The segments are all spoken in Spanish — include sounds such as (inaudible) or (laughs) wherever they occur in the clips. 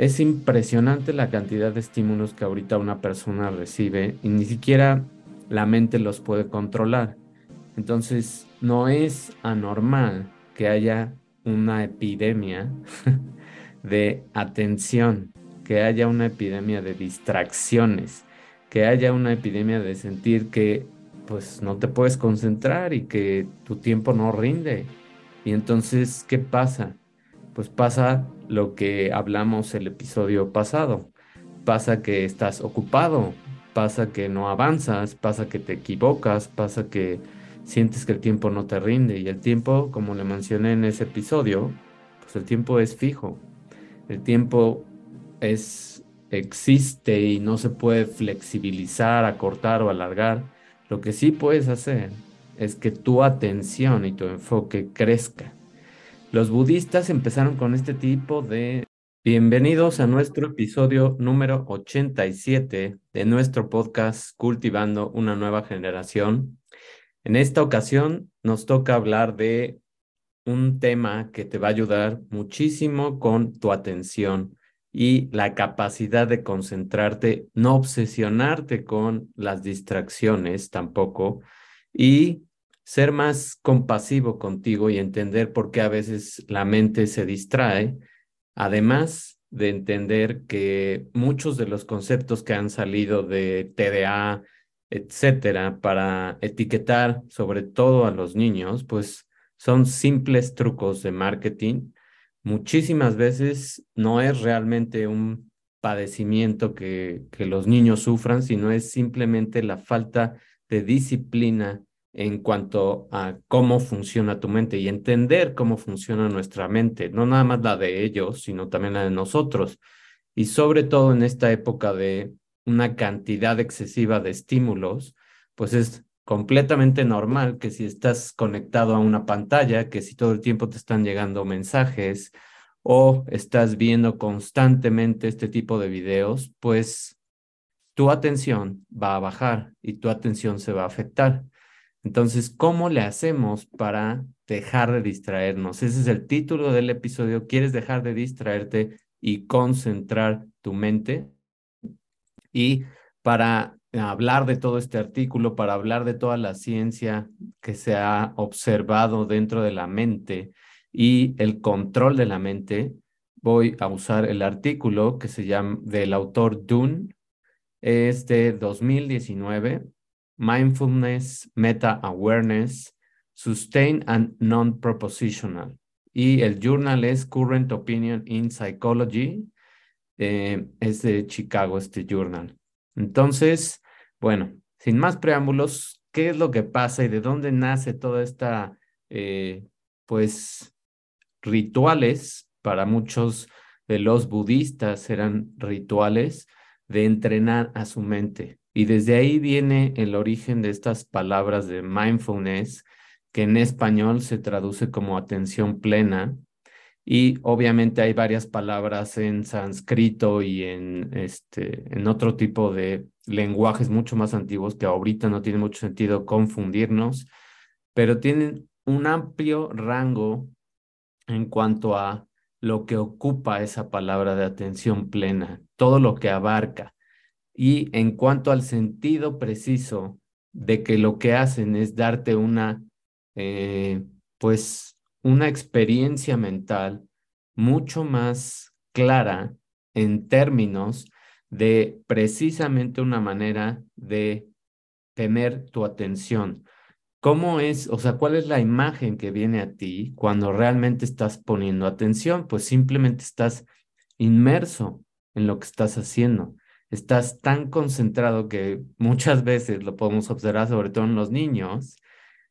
Es impresionante la cantidad de estímulos que ahorita una persona recibe y ni siquiera la mente los puede controlar. Entonces, no es anormal que haya una epidemia (laughs) de atención, que haya una epidemia de distracciones, que haya una epidemia de sentir que pues no te puedes concentrar y que tu tiempo no rinde. Y entonces, ¿qué pasa? Pues pasa lo que hablamos el episodio pasado. Pasa que estás ocupado, pasa que no avanzas, pasa que te equivocas, pasa que sientes que el tiempo no te rinde. Y el tiempo, como le mencioné en ese episodio, pues el tiempo es fijo. El tiempo es existe y no se puede flexibilizar, acortar o alargar. Lo que sí puedes hacer es que tu atención y tu enfoque crezca. Los budistas empezaron con este tipo de... Bienvenidos a nuestro episodio número 87 de nuestro podcast Cultivando una nueva generación. En esta ocasión nos toca hablar de un tema que te va a ayudar muchísimo con tu atención y la capacidad de concentrarte, no obsesionarte con las distracciones tampoco y ser más compasivo contigo y entender por qué a veces la mente se distrae, además de entender que muchos de los conceptos que han salido de TDA, etcétera, para etiquetar sobre todo a los niños, pues son simples trucos de marketing muchísimas veces no es realmente un padecimiento que, que los niños sufran, sino es simplemente la falta de disciplina en cuanto a cómo funciona tu mente y entender cómo funciona nuestra mente, no nada más la de ellos, sino también la de nosotros. Y sobre todo en esta época de una cantidad excesiva de estímulos, pues es completamente normal que si estás conectado a una pantalla, que si todo el tiempo te están llegando mensajes o estás viendo constantemente este tipo de videos, pues tu atención va a bajar y tu atención se va a afectar. Entonces, ¿cómo le hacemos para dejar de distraernos? Ese es el título del episodio. ¿Quieres dejar de distraerte y concentrar tu mente? Y para hablar de todo este artículo, para hablar de toda la ciencia que se ha observado dentro de la mente y el control de la mente, voy a usar el artículo que se llama del autor Dunn, es de 2019, Mindfulness, Meta Awareness, Sustain and Non-Propositional. Y el journal es Current Opinion in Psychology, eh, es de Chicago este journal. Entonces, bueno, sin más preámbulos, ¿qué es lo que pasa y de dónde nace toda esta, eh, pues, rituales? Para muchos de los budistas eran rituales de entrenar a su mente. Y desde ahí viene el origen de estas palabras de mindfulness, que en español se traduce como atención plena, y obviamente hay varias palabras en sánscrito y en, este, en otro tipo de lenguajes mucho más antiguos que ahorita no tiene mucho sentido confundirnos, pero tienen un amplio rango en cuanto a lo que ocupa esa palabra de atención plena, todo lo que abarca. Y en cuanto al sentido preciso de que lo que hacen es darte una, eh, pues, una experiencia mental mucho más clara en términos de precisamente una manera de tener tu atención. ¿Cómo es, o sea, cuál es la imagen que viene a ti cuando realmente estás poniendo atención? Pues simplemente estás inmerso en lo que estás haciendo. Estás tan concentrado que muchas veces lo podemos observar, sobre todo en los niños,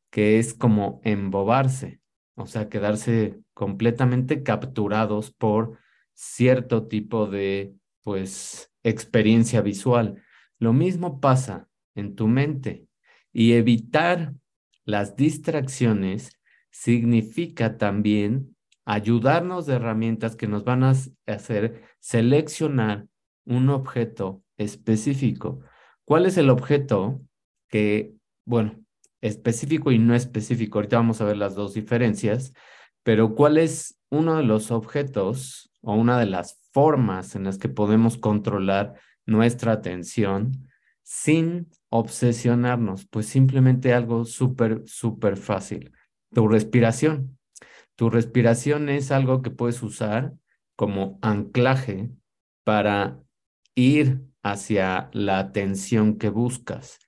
que es como embobarse o sea, quedarse completamente capturados por cierto tipo de, pues, experiencia visual. Lo mismo pasa en tu mente y evitar las distracciones significa también ayudarnos de herramientas que nos van a hacer seleccionar un objeto específico. ¿Cuál es el objeto que, bueno, específico y no específico. Ahorita vamos a ver las dos diferencias, pero ¿cuál es uno de los objetos o una de las formas en las que podemos controlar nuestra atención sin obsesionarnos, pues simplemente algo súper, súper fácil. Tu respiración. Tu respiración es algo que puedes usar como anclaje para ir hacia la atención que buscas.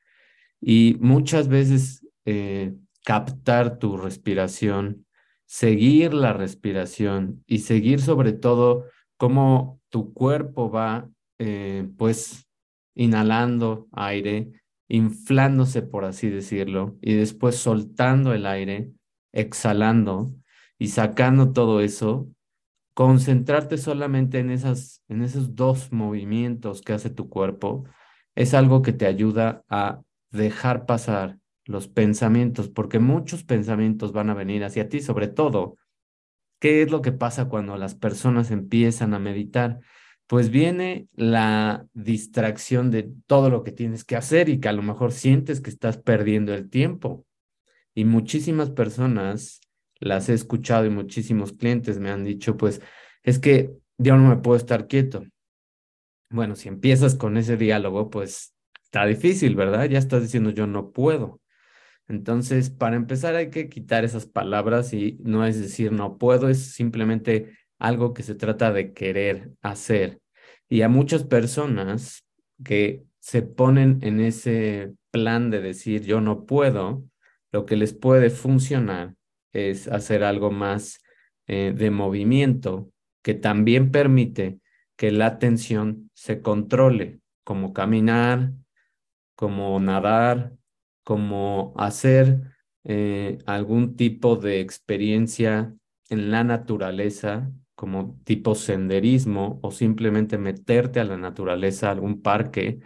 Y muchas veces eh, captar tu respiración, seguir la respiración y seguir sobre todo cómo tu cuerpo va eh, pues inhalando aire, inflándose por así decirlo, y después soltando el aire, exhalando y sacando todo eso, concentrarte solamente en, esas, en esos dos movimientos que hace tu cuerpo es algo que te ayuda a dejar pasar los pensamientos, porque muchos pensamientos van a venir hacia ti, sobre todo, ¿qué es lo que pasa cuando las personas empiezan a meditar? Pues viene la distracción de todo lo que tienes que hacer y que a lo mejor sientes que estás perdiendo el tiempo. Y muchísimas personas las he escuchado y muchísimos clientes me han dicho, pues es que yo no me puedo estar quieto. Bueno, si empiezas con ese diálogo, pues está difícil, ¿verdad? Ya estás diciendo yo no puedo. Entonces, para empezar hay que quitar esas palabras y no es decir no puedo, es simplemente algo que se trata de querer hacer. Y a muchas personas que se ponen en ese plan de decir yo no puedo, lo que les puede funcionar es hacer algo más eh, de movimiento que también permite que la atención se controle, como caminar, como nadar, como hacer eh, algún tipo de experiencia en la naturaleza, como tipo senderismo, o simplemente meterte a la naturaleza, algún parque,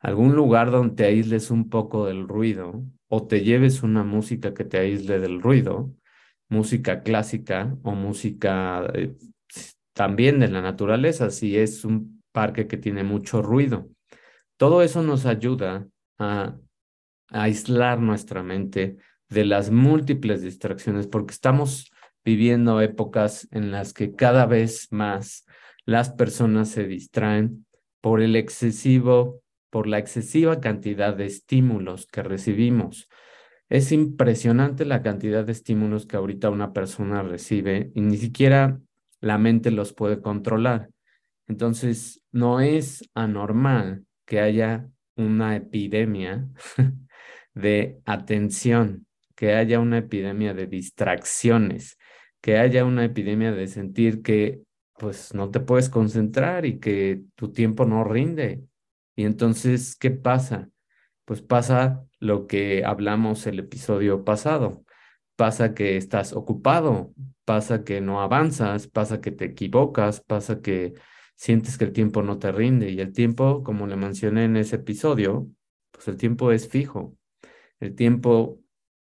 algún lugar donde te aísles un poco del ruido, o te lleves una música que te aísle del ruido, música clásica o música eh, también de la naturaleza, si es un parque que tiene mucho ruido. Todo eso nos ayuda a, aislar nuestra mente de las múltiples distracciones, porque estamos viviendo épocas en las que cada vez más las personas se distraen por el excesivo, por la excesiva cantidad de estímulos que recibimos. Es impresionante la cantidad de estímulos que ahorita una persona recibe y ni siquiera la mente los puede controlar. Entonces, no es anormal que haya una epidemia (laughs) de atención, que haya una epidemia de distracciones, que haya una epidemia de sentir que pues no te puedes concentrar y que tu tiempo no rinde. Y entonces, ¿qué pasa? Pues pasa lo que hablamos el episodio pasado. Pasa que estás ocupado, pasa que no avanzas, pasa que te equivocas, pasa que sientes que el tiempo no te rinde y el tiempo, como le mencioné en ese episodio, pues el tiempo es fijo. El tiempo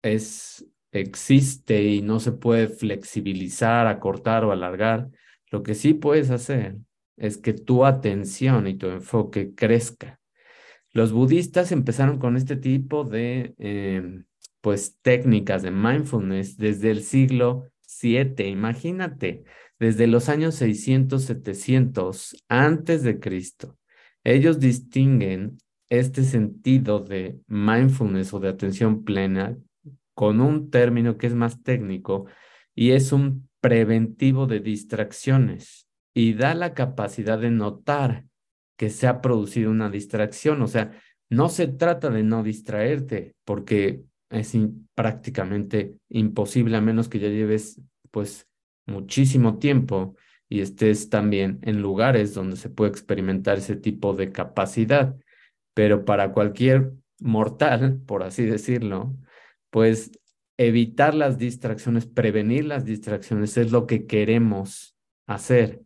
es existe y no se puede flexibilizar, acortar o alargar. Lo que sí puedes hacer es que tu atención y tu enfoque crezca. Los budistas empezaron con este tipo de em, pues técnicas de mindfulness desde el siglo VII. Imagínate, desde los años 600, 700 antes de Cristo. Ellos distinguen este sentido de mindfulness o de atención plena con un término que es más técnico y es un preventivo de distracciones y da la capacidad de notar que se ha producido una distracción. O sea, no se trata de no distraerte, porque es prácticamente imposible a menos que ya lleves pues muchísimo tiempo y estés también en lugares donde se puede experimentar ese tipo de capacidad. Pero para cualquier mortal, por así decirlo, pues evitar las distracciones, prevenir las distracciones es lo que queremos hacer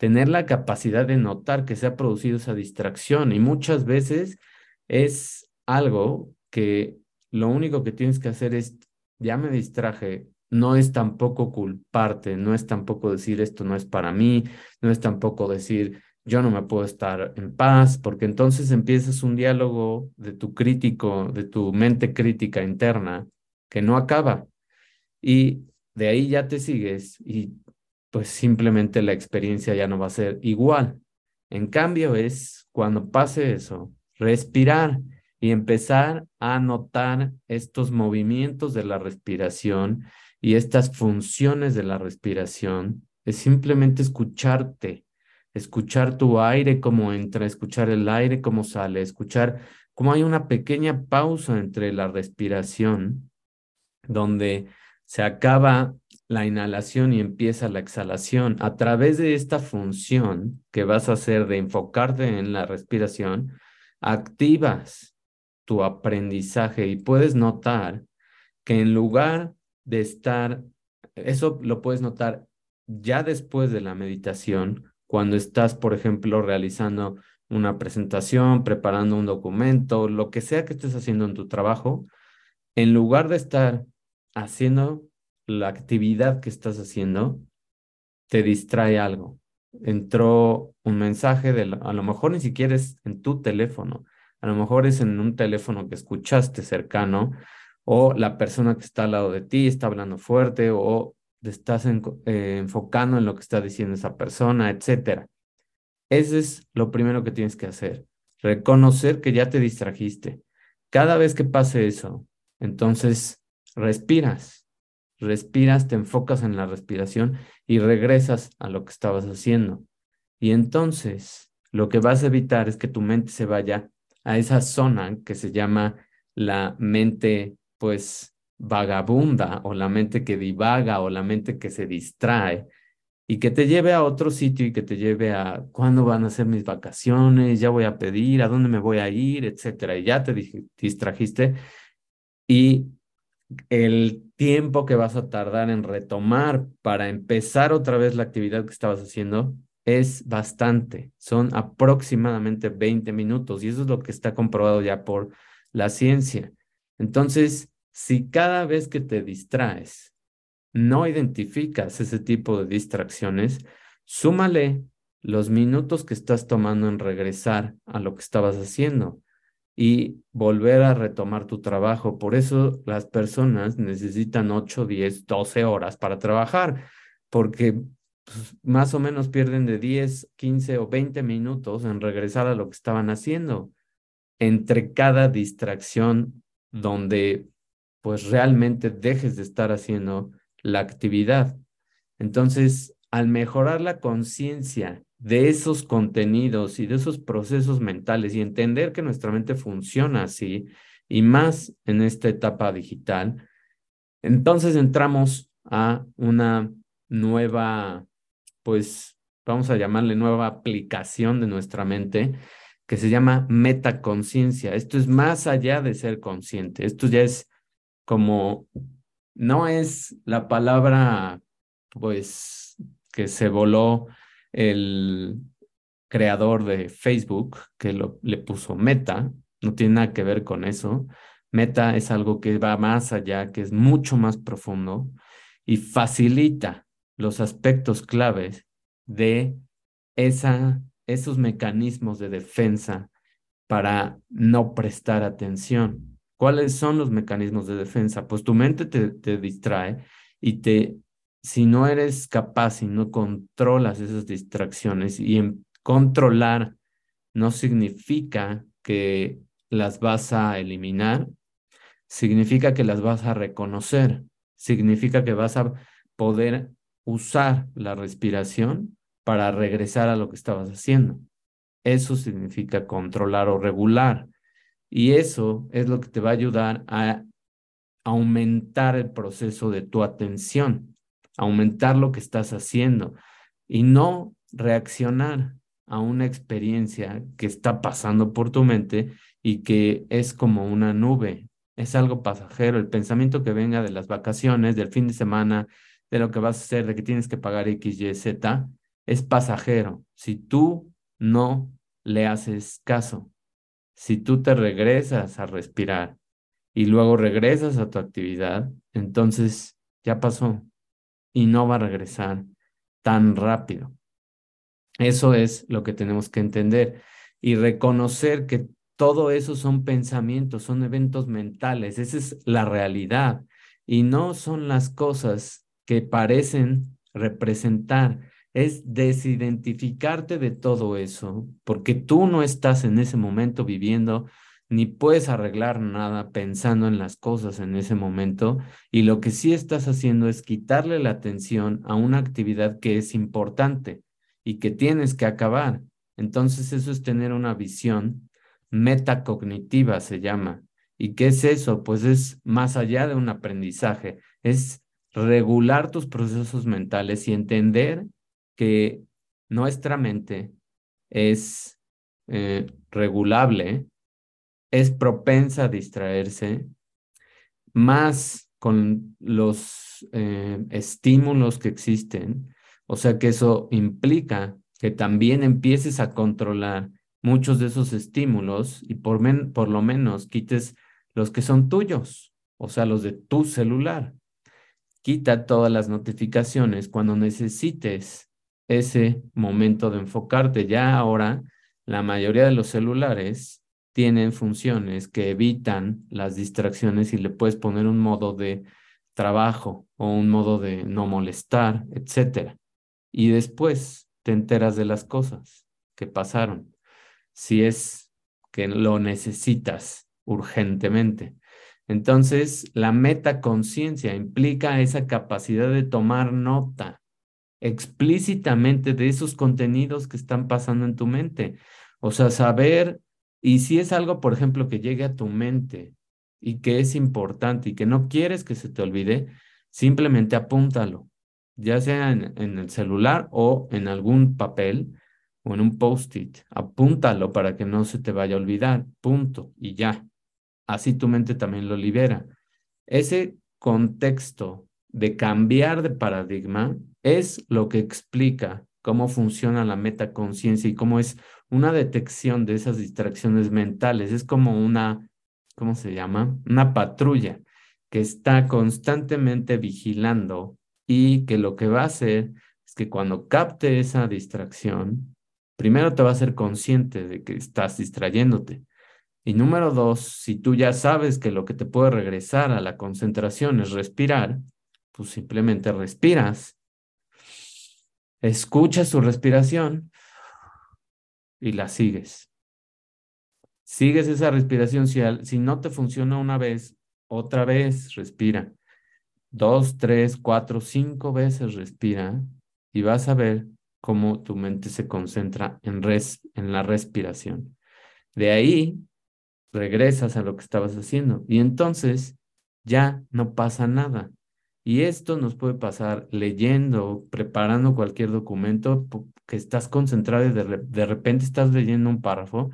tener la capacidad de notar que se ha producido esa distracción y muchas veces es algo que lo único que tienes que hacer es, ya me distraje, no es tampoco culparte, no es tampoco decir esto no es para mí, no es tampoco decir yo no me puedo estar en paz, porque entonces empiezas un diálogo de tu crítico, de tu mente crítica interna que no acaba. Y de ahí ya te sigues y pues simplemente la experiencia ya no va a ser igual. En cambio es cuando pase eso, respirar y empezar a notar estos movimientos de la respiración y estas funciones de la respiración, es simplemente escucharte, escuchar tu aire como entra, escuchar el aire como sale, escuchar cómo hay una pequeña pausa entre la respiración, donde se acaba la inhalación y empieza la exhalación. A través de esta función que vas a hacer de enfocarte en la respiración, activas tu aprendizaje y puedes notar que en lugar de estar, eso lo puedes notar ya después de la meditación, cuando estás, por ejemplo, realizando una presentación, preparando un documento, lo que sea que estés haciendo en tu trabajo, en lugar de estar haciendo la actividad que estás haciendo, te distrae algo. Entró un mensaje de, a lo mejor ni siquiera es en tu teléfono, a lo mejor es en un teléfono que escuchaste cercano, o la persona que está al lado de ti está hablando fuerte, o te estás eh, enfocando en lo que está diciendo esa persona, etcétera. Ese es lo primero que tienes que hacer, reconocer que ya te distrajiste. Cada vez que pase eso, entonces respiras, respiras, te enfocas en la respiración y regresas a lo que estabas haciendo. Y entonces lo que vas a evitar es que tu mente se vaya a esa zona que se llama la mente, pues, vagabunda o la mente que divaga o la mente que se distrae y que te lleve a otro sitio y que te lleve a cuándo van a ser mis vacaciones, ya voy a pedir, a dónde me voy a ir, etcétera. Y ya te distrajiste y el tiempo que vas a tardar en retomar para empezar otra vez la actividad que estabas haciendo es bastante. Son aproximadamente 20 minutos y eso es lo que está comprobado ya por la ciencia. Entonces, si cada vez que te distraes no identificas ese tipo de distracciones, súmale los minutos que estás tomando en regresar a lo que estabas haciendo y volver a retomar tu trabajo. Por eso las personas necesitan 8, 10, 12 horas para trabajar, porque pues, más o menos pierden de 10, 15 o 20 minutos en regresar a lo que estaban haciendo entre cada distracción donde pues realmente dejes de estar haciendo la actividad. Entonces, al mejorar la conciencia de esos contenidos y de esos procesos mentales y entender que nuestra mente funciona así, y más en esta etapa digital, entonces entramos a una nueva, pues vamos a llamarle nueva aplicación de nuestra mente que se llama metaconciencia. Esto es más allá de ser consciente, esto ya es como no es la palabra, pues, que se voló el creador de Facebook, que lo, le puso meta, no tiene nada que ver con eso. Meta es algo que va más allá, que es mucho más profundo y facilita los aspectos claves de esa, esos mecanismos de defensa para no prestar atención. ¿Cuáles son los mecanismos de defensa? Pues tu mente te, distrae y te, si no eres capaz y no controlas esas distracciones y controlar no significa que las vas a eliminar, significa que las vas a reconocer, significa que vas a poder usar la respiración para regresar a lo que estabas haciendo. Eso significa controlar o regular. Y eso es lo que te va a ayudar a aumentar el proceso de tu atención, aumentar lo que estás haciendo y no reaccionar a una experiencia que está pasando por tu mente y que es como una nube, es algo pasajero, el pensamiento que venga de las vacaciones, del fin de semana, de lo que vas a hacer, de que tienes que pagar X, Y, Z, es pasajero. Si tú no le haces caso, si tú te regresas a respirar y luego regresas a tu actividad, entonces ya pasó y no va a regresar tan rápido. Eso es lo que tenemos que entender y reconocer que todo eso son pensamientos, son eventos mentales, esa es la realidad y no son las cosas que parecen representar, es desidentificarte de todo eso, porque tú no estás en ese momento viviendo ni puedes arreglar nada pensando en las cosas en ese momento y lo que sí estás haciendo es quitarle la atención a una actividad que es importante y que tienes que acabar. Entonces eso es tener una visión metacognitiva, se llama. ¿Y qué es eso? Pues es más allá de un aprendizaje, es regular tus procesos mentales y entender que nuestra mente es eh, regulable es propensa a distraerse más con los eh, estímulos que existen. O sea que eso implica que también empieces a controlar muchos de esos estímulos y por, por lo menos quites los que son tuyos, o sea, los de tu celular. Quita todas las notificaciones cuando necesites ese momento de enfocarte. Ya ahora, la mayoría de los celulares tienen funciones que evitan las distracciones y le puedes poner un modo de trabajo o un modo de no molestar, etcétera. Y después te enteras de las cosas que pasaron, si es que lo necesitas urgentemente. Entonces, la metaconciencia implica esa capacidad de tomar nota explícitamente de esos contenidos que están pasando en tu mente. O sea, saber y si es algo, por ejemplo, que llegue a tu mente y que es importante y que no quieres que se te olvide, simplemente apúntalo, ya sea en, el celular o en algún papel o en un post-it. Apúntalo para que no se te vaya a olvidar, punto, y ya. Así tu mente también lo libera. Ese contexto de cambiar de paradigma es lo que explica cómo funciona la metaconciencia y cómo es una detección de esas distracciones mentales. Es como una, ¿cómo se llama? Una patrulla que está constantemente vigilando y que lo que va a hacer es que cuando capte esa distracción, primero te va a ser consciente de que estás distrayéndote. Y número dos, si tú ya sabes que lo que te puede regresar a la concentración es respirar, pues simplemente respiras escuchas tu respiración y la sigues. Sigues esa respiración. Si, si no te funciona una vez, otra vez respira. Dos, tres, cuatro, cinco veces respira y vas a ver cómo tu mente se concentra en, res, en la respiración. De ahí regresas a lo que estabas haciendo y entonces ya no pasa nada. Y esto nos puede pasar leyendo, preparando cualquier documento, que estás concentrado y de, repente estás leyendo un párrafo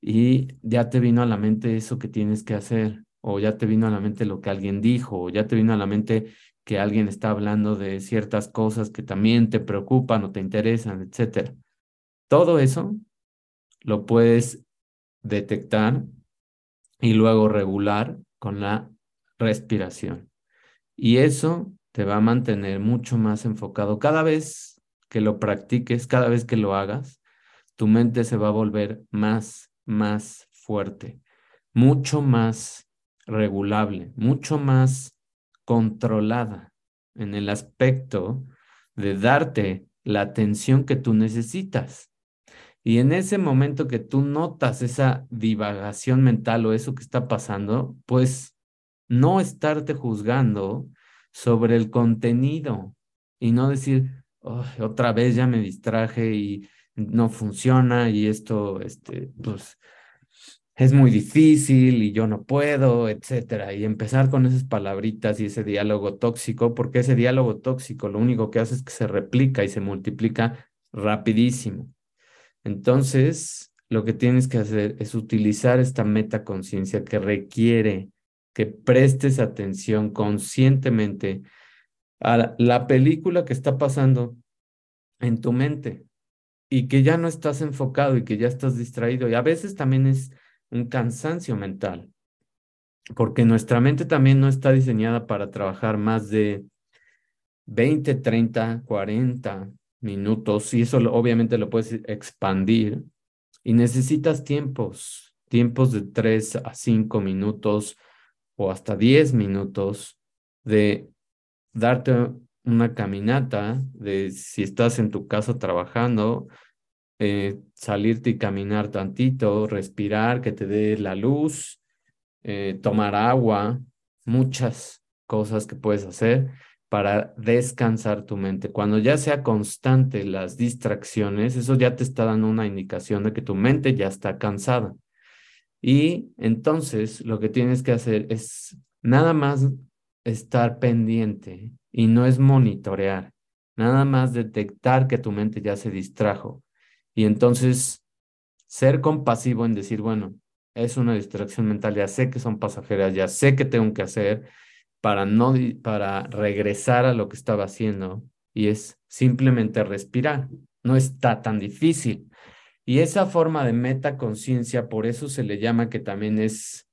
y ya te vino a la mente eso que tienes que hacer, o ya te vino a la mente lo que alguien dijo, o ya te vino a la mente que alguien está hablando de ciertas cosas que también te preocupan o te interesan, etc. Todo eso lo puedes detectar y luego regular con la respiración. Y eso te va a mantener mucho más enfocado. Cada vez que lo practiques, cada vez que lo hagas, tu mente se va a volver más, más fuerte, mucho más regulable, mucho más controlada en el aspecto de darte la atención que tú necesitas. Y en ese momento que tú notas esa divagación mental o eso que está pasando, pues no estarte juzgando sobre el contenido y no decir, otra vez ya me distraje y no funciona y esto, este, pues, es muy difícil y yo no puedo, etcétera. Y empezar con esas palabritas y ese diálogo tóxico, porque ese diálogo tóxico lo único que hace es que se replica y se multiplica rapidísimo. Entonces, lo que tienes que hacer es utilizar esta metaconciencia que requiere que prestes atención conscientemente a la película que está pasando en tu mente y que ya no estás enfocado y que ya estás distraído. Y a veces también es un cansancio mental, porque nuestra mente también no está diseñada para trabajar más de 20, 30, 40 minutos y eso obviamente lo puedes expandir y necesitas tiempos, tiempos de 3 a 5 minutos o hasta 10 minutos de darte una caminata, de si estás en tu casa trabajando, eh, salirte y caminar tantito, respirar, que te dé la luz, eh, tomar agua, muchas cosas que puedes hacer para descansar tu mente. Cuando ya sea constante las distracciones, eso ya te está dando una indicación de que tu mente ya está cansada. Y entonces lo que tienes que hacer es nada más estar pendiente y no es monitorear, nada más detectar que tu mente ya se distrajo. Y entonces ser compasivo en decir, bueno, es una distracción mental, ya sé que son pasajeras, ya sé que tengo que hacer para no para regresar a lo que estaba haciendo y es simplemente respirar. No está tan difícil. Y esa forma de metaconciencia, por eso se le llama que también es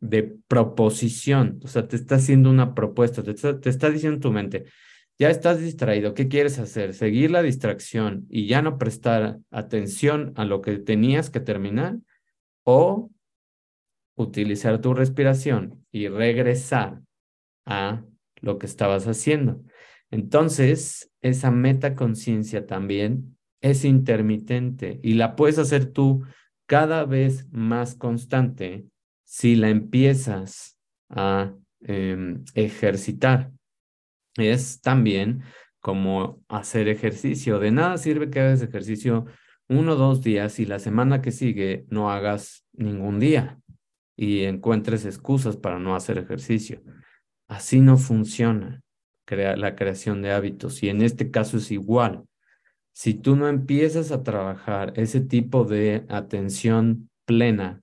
de proposición, o sea, te está haciendo una propuesta, te está, te está diciendo tu mente, ya estás distraído, ¿qué quieres hacer? ¿Seguir la distracción y ya no prestar atención a lo que tenías que terminar? ¿O utilizar tu respiración y regresar a lo que estabas haciendo? Entonces, esa metaconciencia también es intermitente y la puedes hacer tú cada vez más constante si la empiezas a em, ejercitar. Es también como hacer ejercicio. De nada sirve que hagas ejercicio uno o dos días y la semana que sigue no hagas ningún día y encuentres excusas para no hacer ejercicio. Así no funciona la creación de hábitos y en este caso es igual. Si tú no empiezas a trabajar ese tipo de atención plena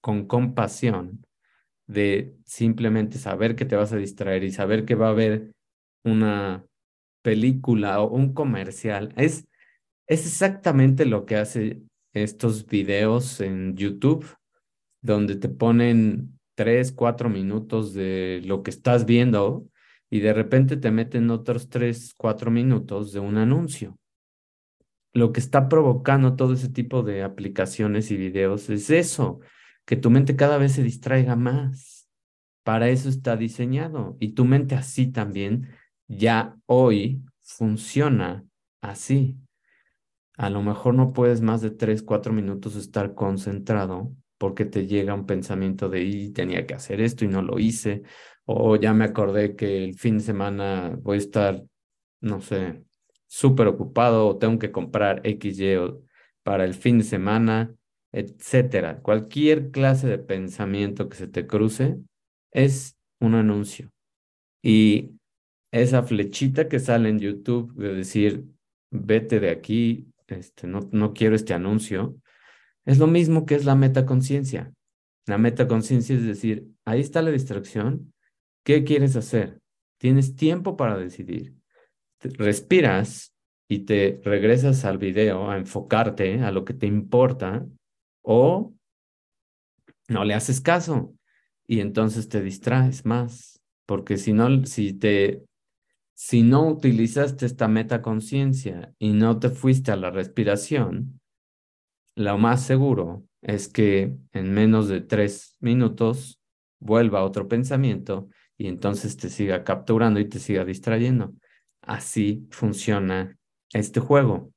con compasión de simplemente saber que te vas a distraer y saber que va a haber una película o un comercial. Es, es exactamente lo que hace estos videos en YouTube, donde te ponen tres, cuatro minutos de lo que estás viendo y de repente te meten otros tres, cuatro minutos de un anuncio. Lo que está provocando todo ese tipo de aplicaciones y videos es eso, que tu mente cada vez se distraiga más. Para eso está diseñado. Y tu mente así también ya hoy funciona así. A lo mejor no puedes más de tres, cuatro minutos estar concentrado porque te llega un pensamiento de, y tenía que hacer esto y no lo hice, o ya me acordé que el fin de semana voy a estar, no sé, súper ocupado o tengo que comprar XY para el fin de semana etcétera. Cualquier clase de pensamiento que se te cruce es un anuncio. Y esa flechita que sale en YouTube de decir, vete de aquí, este, no, no quiero este anuncio, es lo mismo que es la metaconciencia. La metaconciencia es decir, ahí está la distracción, ¿qué quieres hacer? Tienes tiempo para decidir. Respiras y te regresas al video a enfocarte a lo que te importa o no le haces caso y entonces te distraes más, porque si no, si te, si no utilizaste esta metaconciencia y no te fuiste a la respiración, lo más seguro es que en menos de tres minutos vuelva otro pensamiento y entonces te siga capturando y te siga distrayendo. Así funciona este juego.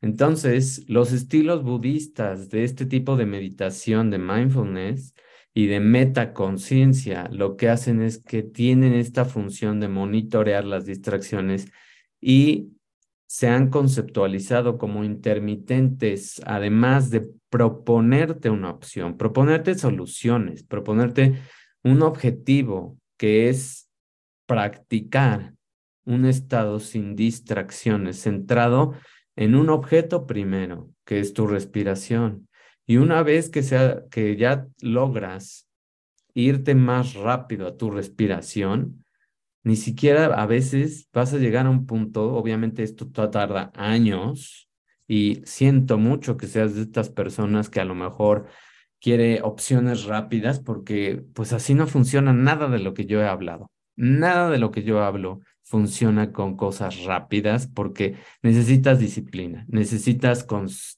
Entonces, los estilos budistas de este tipo de meditación, de mindfulness y de metaconciencia, lo que hacen es que tienen esta función de monitorear las distracciones y se han conceptualizado como intermitentes, además de proponerte una opción, proponerte soluciones, proponerte un objetivo que es practicar un estado sin distracciones, centrado en un objeto primero, que es tu respiración. Y una vez que, sea, que ya logras irte más rápido a tu respiración, ni siquiera a veces vas a llegar a un punto, obviamente esto tarda años y siento mucho que seas de estas personas que a lo mejor quiere opciones rápidas porque pues así no funciona nada de lo que yo he hablado. Nada de lo que yo hablo funciona con cosas rápidas porque necesitas disciplina, necesitas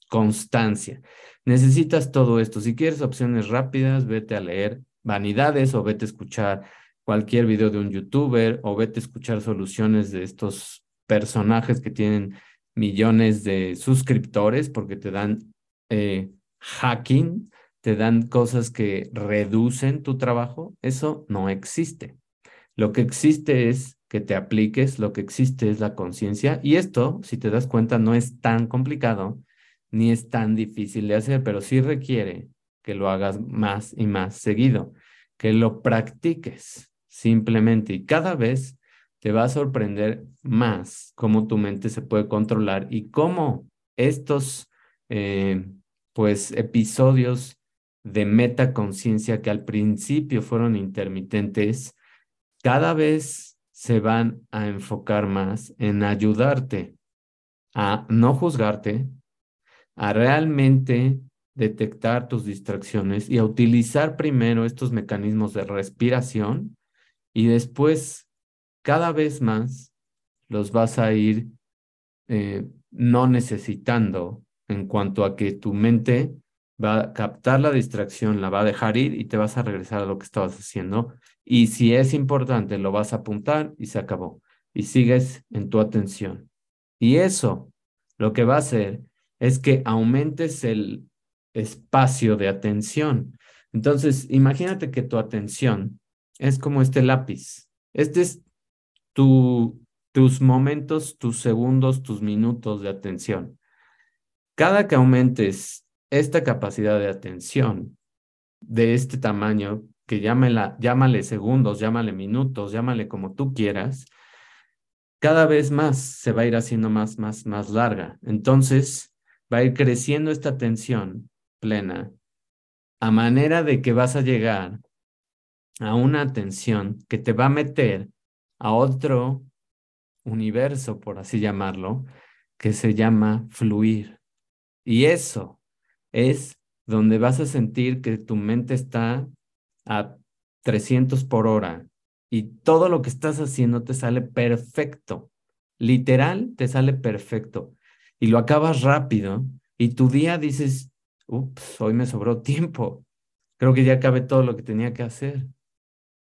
constancia, necesitas todo esto. Si quieres opciones rápidas, vete a leer Vanidades o vete a escuchar cualquier video de un youtuber o vete a escuchar soluciones de estos personajes que tienen millones de suscriptores porque te dan eh, hacking, te dan cosas que reducen tu trabajo. Eso no existe. Lo que existe es que te apliques, lo que existe es la conciencia y esto, si te das cuenta, no es tan complicado ni es tan difícil de hacer, pero sí requiere que lo hagas más y más seguido, que lo practiques simplemente y cada vez te va a sorprender más cómo tu mente se puede controlar y cómo estos eh, pues episodios de metaconciencia que al principio fueron intermitentes, cada vez se van a enfocar más en ayudarte a no juzgarte, a realmente detectar tus distracciones y a utilizar primero estos mecanismos de respiración y después cada vez más los vas a ir eh, no necesitando en cuanto a que tu mente va a captar la distracción, la va a dejar ir y te vas a regresar a lo que estabas haciendo. Y si es importante, lo vas a apuntar y se acabó. Y sigues en tu atención. Y eso lo que va a hacer es que aumentes el espacio de atención. Entonces, imagínate que tu atención es como este lápiz. Este es tu, tus momentos, tus segundos, tus minutos de atención. Cada que aumentes esta capacidad de atención de este tamaño, que llámela, llámale segundos, llámale minutos, llámale como tú quieras, cada vez más se va a ir haciendo más, más, más larga. Entonces, va a ir creciendo esta atención plena a manera de que vas a llegar a una atención que te va a meter a otro universo, por así llamarlo, que se llama fluir. Y eso es donde vas a sentir que tu mente está a 300 por hora y todo lo que estás haciendo te sale perfecto. Literal, te sale perfecto. Y lo acabas rápido y tu día dices, ups, hoy me sobró tiempo. Creo que ya acabé todo lo que tenía que hacer.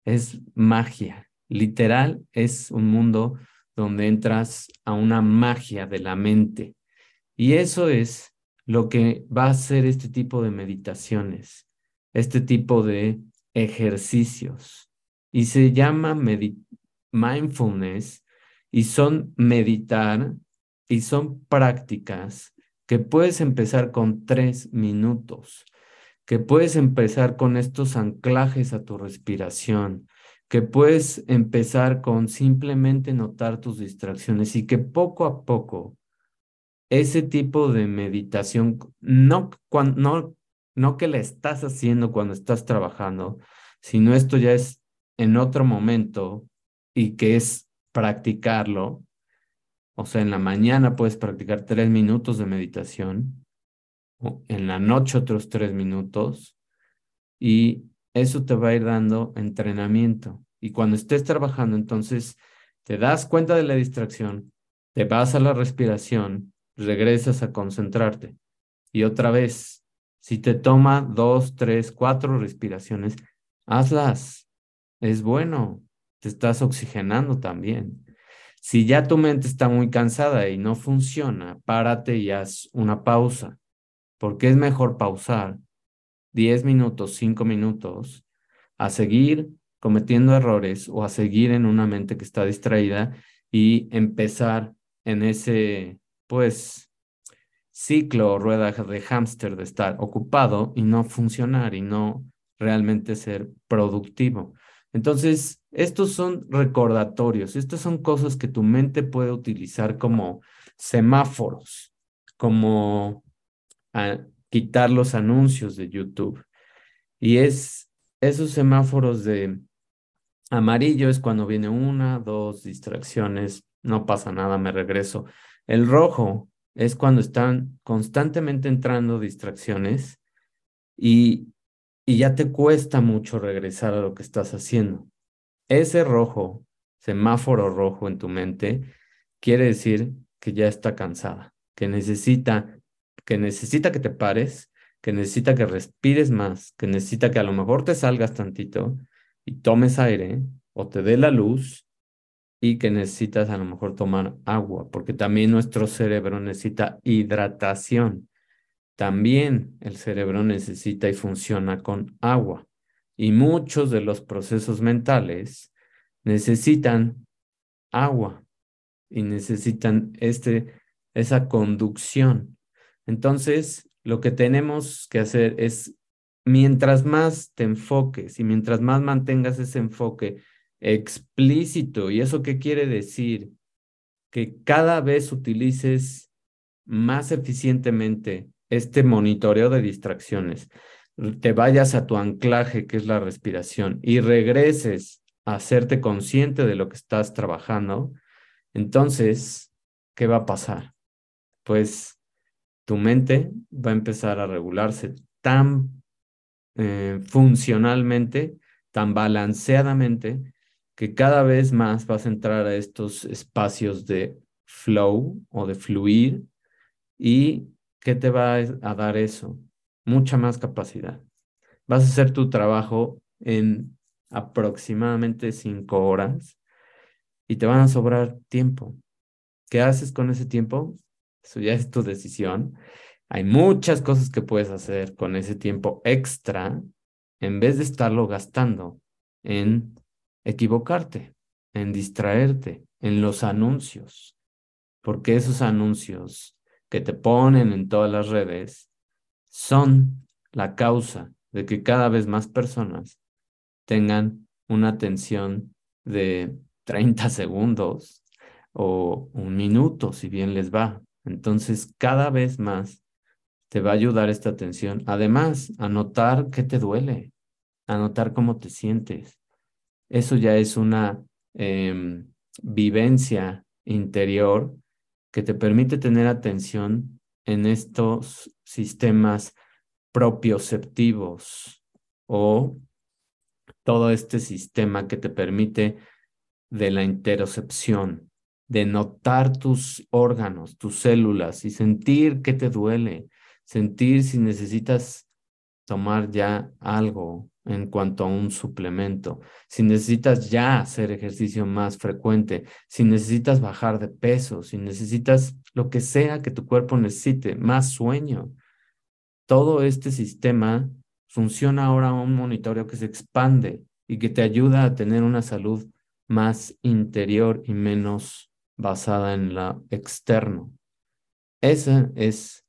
Es magia. Literal, es un mundo donde entras a una magia de la mente. Y eso es lo que va a hacer este tipo de meditaciones, este tipo de ejercicios. Y se llama mindfulness y son meditar y son prácticas que puedes empezar con tres minutos, que puedes empezar con estos anclajes a tu respiración, que puedes empezar con simplemente notar tus distracciones y que poco a poco ese tipo de meditación, no, no, no que la estás haciendo cuando estás trabajando, sino esto ya es en otro momento y que es practicarlo. O sea, en la mañana puedes practicar tres minutos de meditación, o en la noche otros tres minutos, y eso te va a ir dando entrenamiento. Y cuando estés trabajando, entonces te das cuenta de la distracción, te vas a la respiración, regresas a concentrarte. Y otra vez, si te toma dos, tres, cuatro respiraciones, hazlas. Es bueno, te estás oxigenando también. Si ya tu mente está muy cansada y no funciona, párate y haz una pausa, porque es mejor pausar 10 minutos, 5 minutos, a seguir cometiendo errores o a seguir en una mente que está distraída y empezar en ese pues ciclo o rueda de hámster de estar ocupado y no funcionar y no realmente ser productivo. Entonces, estos son recordatorios, estas son cosas que tu mente puede utilizar como semáforos, como ah, quitar los anuncios de YouTube. Y es esos semáforos de amarillo es cuando viene una, dos distracciones, no pasa nada, me regreso. El rojo es cuando están constantemente entrando distracciones y, y ya te cuesta mucho regresar a lo que estás haciendo. Ese rojo, semáforo rojo en tu mente, quiere decir que ya está cansada, que necesita, que necesita que te pares, que necesita que respires más, que necesita que a lo mejor te salgas tantito y tomes aire o te dé la luz y que necesitas a lo mejor tomar agua, porque también nuestro cerebro necesita hidratación. También el cerebro necesita y funciona con agua. Y muchos de los procesos mentales necesitan agua y necesitan este, esa conducción. Entonces, lo que tenemos que hacer es, mientras más te enfoques y mientras más mantengas ese enfoque explícito, ¿y eso qué quiere decir? Que cada vez utilices más eficientemente este monitoreo de distracciones, te vayas a tu anclaje, que es la respiración, y regreses a hacerte consciente de lo que estás trabajando, entonces, ¿qué va a pasar? Pues tu mente va a empezar a regularse tan eh, funcionalmente, tan balanceadamente, que cada vez más vas a entrar a estos espacios de flow o de fluir. ¿Y qué te va a dar eso? Mucha más capacidad. Vas a hacer tu trabajo en aproximadamente cinco horas y te van a sobrar tiempo. ¿Qué haces con ese tiempo? Eso ya es tu decisión. Hay muchas cosas que puedes hacer con ese tiempo extra en vez de estarlo gastando en equivocarte, en distraerte, en los anuncios, porque esos anuncios que te ponen en todas las redes son la causa de que cada vez más personas tengan una atención de 30 (laughs) segundos o un minuto, si bien les va. Entonces, cada vez más te va a ayudar esta atención. Además, a notar qué te duele, a notar cómo te sientes. Eso ya es una em, vivencia interior que te permite tener atención en estos sistemas propioceptivos o todo este sistema que te permite de la interocepción, de notar tus órganos, tus células y sentir qué te duele, sentir si necesitas tomar ya algo en cuanto a un suplemento, si necesitas ya hacer ejercicio más frecuente, si necesitas bajar de peso, si necesitas lo que sea que tu cuerpo necesite, más sueño. Todo este sistema funciona ahora un monitoreo que se expande y que te ayuda a tener una salud más interior y menos basada en la externo. Esa es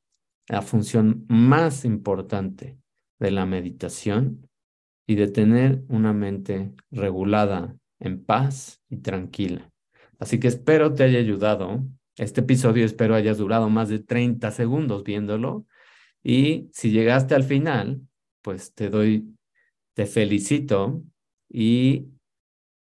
la función más importante de la meditación y de tener una mente regulada, en paz y tranquila. Así que espero te haya ayudado. Este episodio espero hayas durado más de 30 segundos viéndolo. Y si llegaste al final, pues te doy, te felicito y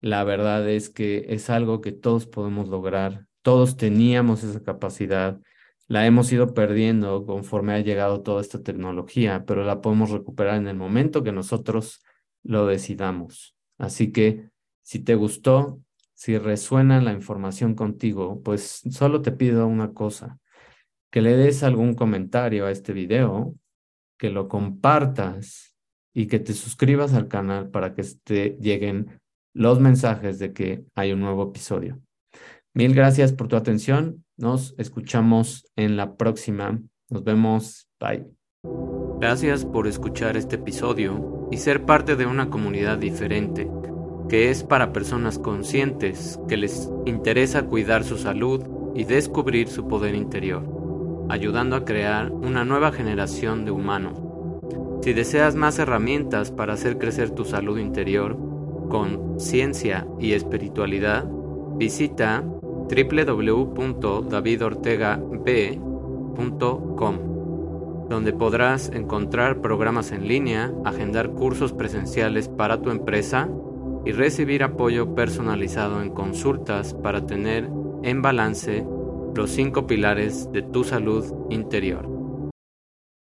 la verdad es que es algo que todos podemos lograr, todos teníamos esa capacidad, la hemos ido perdiendo conforme ha llegado toda esta tecnología, pero la podemos recuperar en el momento que nosotros lo decidamos. Así que si te gustó, si resuena la información contigo, pues solo te pido una cosa, que le des algún comentario a este video, que lo compartas y que te suscribas al canal para que te lleguen los mensajes de que hay un nuevo episodio. Mil gracias por tu atención. Nos escuchamos en la próxima. Nos vemos. Bye. Gracias por escuchar este episodio y ser parte de una comunidad diferente, que es para personas conscientes que les interesa cuidar su salud y descubrir su poder interior, ayudando a crear una nueva generación de humanos. Si deseas más herramientas para hacer crecer tu salud interior, con ciencia y espiritualidad, visita www.davidortegab.com, donde podrás encontrar programas en línea, agendar cursos presenciales para tu empresa y recibir apoyo personalizado en consultas para tener en balance los cinco pilares de tu salud interior.